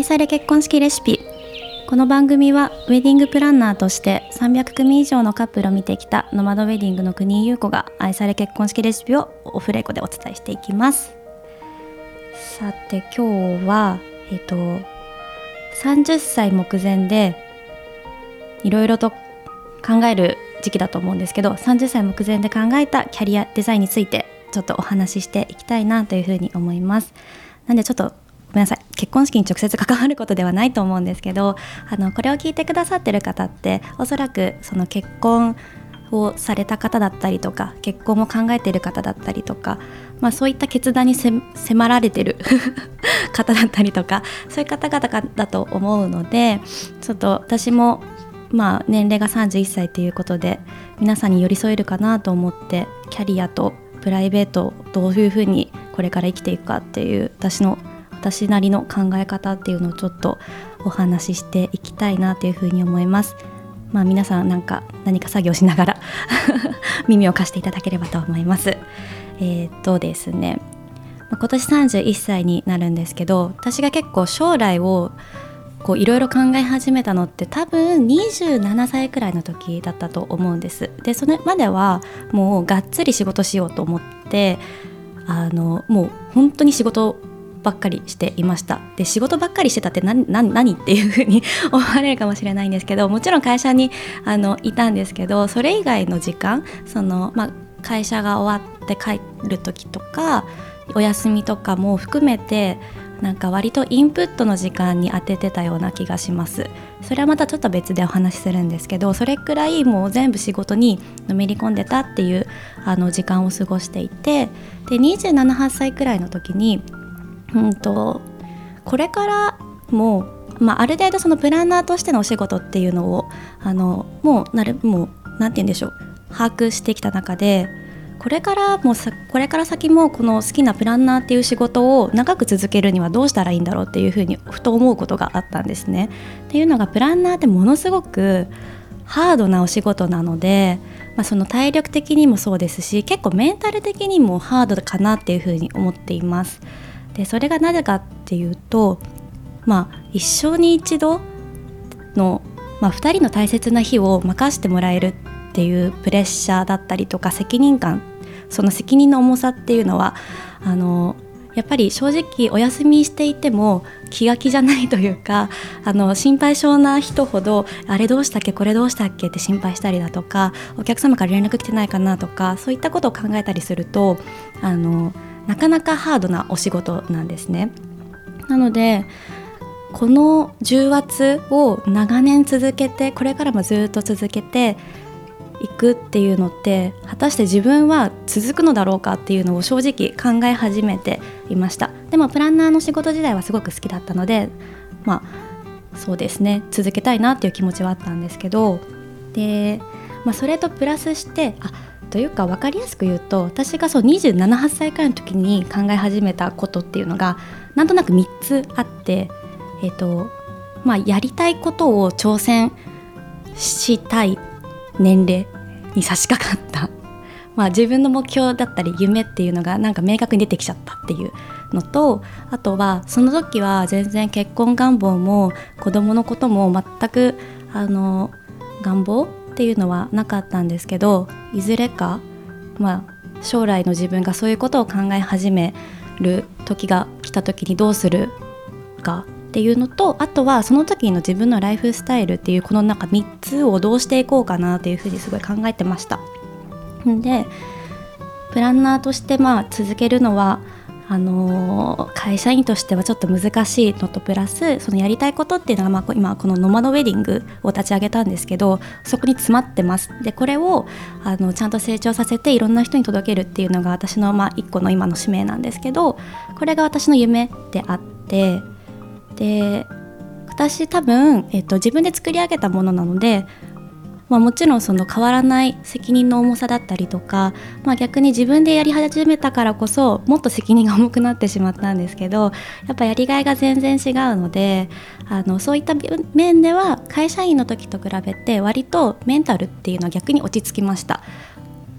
愛され結婚式レシピ。この番組はウェディングプランナーとして300組以上のカップルを見てきたノマドウェディングの国井優子が愛され結婚式レシピをオフレコでお伝えしていきます。さて今日はえっ、と30歳目前でいろいろと考える時期だと思うんですけど30歳目前で考えたキャリアデザインについてちょっとお話ししていきたいなというふうに思います。なんでちょっとごめんなさい。結婚式に直接関わることではないと思うんですけどあのこれを聞いてくださってる方っておそらくその結婚をされた方だったりとか結婚も考えてる方だったりとか、まあ、そういった決断に迫られてる 方だったりとかそういう方々だと思うのでちょっと私もまあ年齢が31歳ということで皆さんに寄り添えるかなと思ってキャリアとプライベートをどういうふうにこれから生きていくかっていう私の私なりの考え方っていうのをちょっとお話ししていきたいなというふうに思います。まあ皆さんなんか何か作業しながら 耳を貸していただければと思います。えー、っとですね今年31歳になるんですけど私が結構将来をこういろいろ考え始めたのって多分27歳くらいの時だったと思うんですでそれまではもうがっつり仕事しようと思ってあのもう本当に仕事ばっかりしていました。で仕事ばっかりしてたって何何っていうふうに 思われるかもしれないんですけどもちろん会社にあのいたんですけどそれ以外の時間その、まあ、会社が終わって帰る時とかお休みとかも含めてなんか割とインプットの時間に当ててたような気がします。それはまたちょっと別でお話しするんですけどそれくらいもう全部仕事にのめり込んでたっていうあの時間を過ごしていてで278歳くらいの時にうんとこれからも、まあ、ある程度そのプランナーとしてのお仕事っていうのをあのもうなるもうなんて言うんでしょう把握してきた中でこれからもこれから先もこの好きなプランナーっていう仕事を長く続けるにはどうしたらいいんだろうっていうふうにふと思うことがあったんですね。っていうのがプランナーってものすごくハードなお仕事なので、まあ、その体力的にもそうですし結構メンタル的にもハードかなっていうふうに思っています。でそれがなぜかっていうとまあ一生に一度の、まあ、2人の大切な日を任してもらえるっていうプレッシャーだったりとか責任感その責任の重さっていうのはあのやっぱり正直お休みしていても気が気じゃないというかあの心配性な人ほどあれどうしたっけこれどうしたっけって心配したりだとかお客様から連絡来てないかなとかそういったことを考えたりするとあのなかなかハードなお仕事なんですね。なのでこの重圧を長年続けてこれからもずっと続けていくっていうのって果たして自分は続くのだろうかっていうのを正直考え始めていましたでもプランナーの仕事時代はすごく好きだったのでまあそうですね続けたいなっていう気持ちはあったんですけどで、まあ、それとプラスしてあというか分かりやすく言うと私がそう278歳くらいの時に考え始めたことっていうのがなんとなく3つあって、えーとまあ、やりたいことを挑戦したい年齢に差し掛かった、まあ、自分の目標だったり夢っていうのがなんか明確に出てきちゃったっていうのとあとはその時は全然結婚願望も子供のことも全くあの願望っていうのはなかったんですけどいずれか、まあ、将来の自分がそういうことを考え始める時が来た時にどうするかっていうのとあとはその時の自分のライフスタイルっていうこの中3つをどうしていこうかなっていうふうにすごい考えてました。でプランナーとしてまあ続けるのはあの会社員としてはちょっと難しいのとプラスそのやりたいことっていうのが、まあ、今このノマドウェディングを立ち上げたんですけどそこに詰まってます。でこれをあのちゃんと成長させていろんな人に届けるっていうのが私の、まあ、一個の今の使命なんですけどこれが私の夢であってで私多分、えっと、自分で作り上げたものなのでまあ、もちろんその変わらない責任の重さだったりとか、まあ、逆に自分でやり始めたからこそもっと責任が重くなってしまったんですけどやっぱやりがいが全然違うのであのそういった面では会社員の時と比べて割とメンタルっていうのは逆に落ち着きました。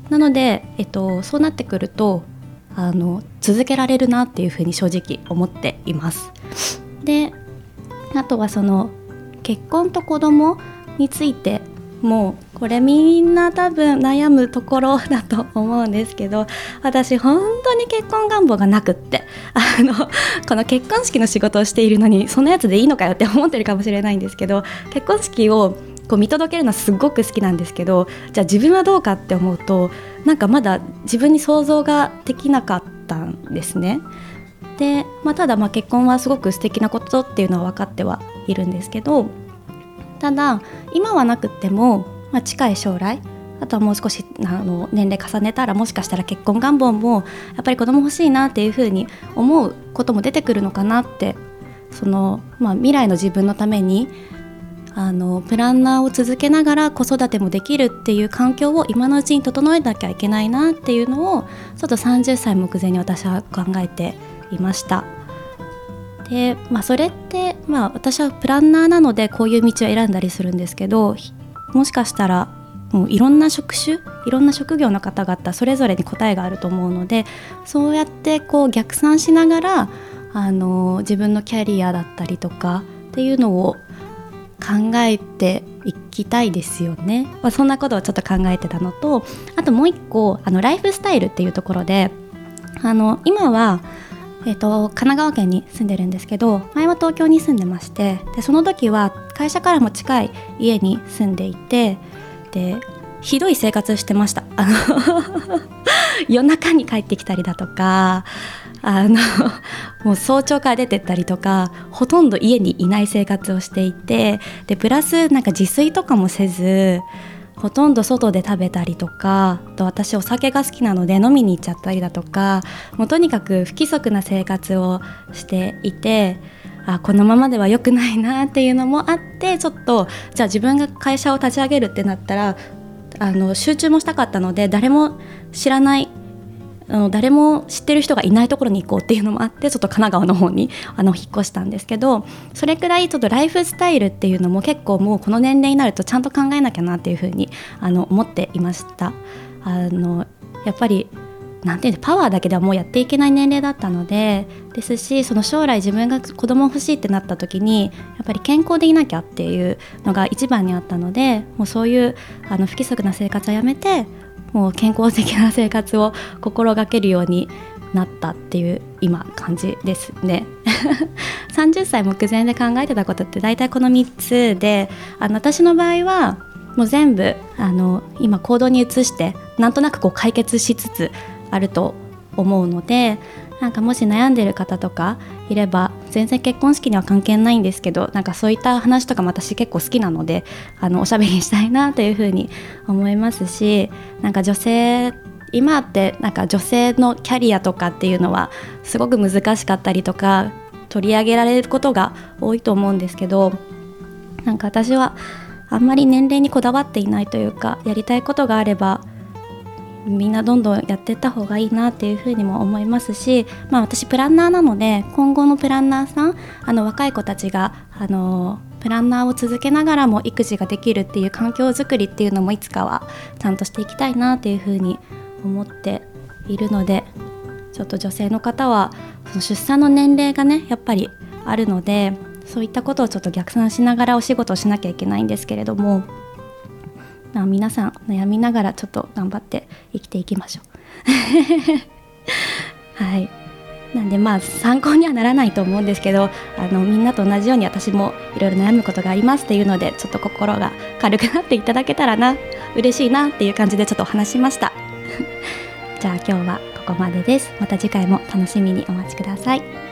なので、えっと、そうなってくるとあの続けられるなっていうふうに正直思っています。であとはその結婚と子供についてもうこれみんな多分悩むところだと思うんですけど私本当に結婚願望がなくってあのこの結婚式の仕事をしているのにそんなやつでいいのかよって思ってるかもしれないんですけど結婚式をこう見届けるのはすごく好きなんですけどじゃあ自分はどうかって思うとなんかまだ自分に想像ができなかったんですね。で、まあ、ただま結婚はすごく素敵なことっていうのは分かってはいるんですけどただ今はなくっても、まあ、近い将来あとはもう少しあの年齢重ねたらもしかしたら結婚願望もやっぱり子供欲しいなっていうふうに思うことも出てくるのかなってその、まあ、未来の自分のためにあのプランナーを続けながら子育てもできるっていう環境を今のうちに整えなきゃいけないなっていうのをちょっと30歳目前に私は考えていました。で、まあ、それって、まあ、私はプランナーなのでこういう道を選んだりするんですけどもしかしたらもういろんな職種いろんな職業の方々それぞれに答えがあると思うのでそうやってこう逆算しながらあの自分のキャリアだったりとかっていうのを考えていきたいですよね、まあ、そんなことをちょっと考えてたのとあともう一個あのライフスタイルっていうところであの今はえーと、神奈川県に住んでるんですけど前は東京に住んでましてでその時は会社からも近い家に住んでいてでひどい生活してました。夜中に帰ってきたりだとかあのもう早朝から出てったりとかほとんど家にいない生活をしていてでプラスなんか自炊とかもせずほとんど外で食べたりとかと私お酒が好きなので飲みに行っちゃったりだとかもうとにかく不規則な生活をしていてあこのままでは良くないなっていうのもあってちょっとじゃあ自分が会社を立ち上げるってなったらあの集中もしたかったので誰も知らないあの誰も知ってる人がいないところに行こうっていうのもあってちょっと神奈川の方にあの引っ越したんですけどそれくらいちょっとライフスタイルっていうのも結構もうこの年齢になるとちゃんと考えなきゃなっていうふうにあの思っていました。あのやっぱりなんていうパワーだけではもうやっていけない年齢だったのでですしその将来自分が子供欲しいってなった時にやっぱり健康でいなきゃっていうのが一番にあったのでもうそういうあの不規則な生活をやめてもう健康的な生活を心がけるようになったっていう今感じですね。30歳目前で考えてたことって大体この3つであの私の場合はもう全部あの今行動に移してなんとなくこう解決しつつあると思うのでなんかもし悩んでる方とかいれば全然結婚式には関係ないんですけどなんかそういった話とかも私結構好きなのであのおしゃべりしたいなというふうに思いますしなんか女性今ってなんか女性のキャリアとかっていうのはすごく難しかったりとか取り上げられることが多いと思うんですけどなんか私はあんまり年齢にこだわっていないというかやりたいことがあればみんなどんどんやっていった方がいいなっていうふうにも思いますし、まあ、私プランナーなので今後のプランナーさんあの若い子たちがあのプランナーを続けながらも育児ができるっていう環境づくりっていうのもいつかはちゃんとしていきたいなっていうふうに思っているのでちょっと女性の方はその出産の年齢がねやっぱりあるのでそういったことをちょっと逆算しながらお仕事をしなきゃいけないんですけれども、皆さん悩みながらちょっと頑張って生きていきましょう。はい。なんでまあ参考にはならないと思うんですけどあのみんなと同じように私もいろいろ悩むことがありますっていうのでちょっと心が軽くなっていただけたらな嬉しいなっていう感じでちょっとお話しました。じゃあ今日はここまでです。また次回も楽しみにお待ちください。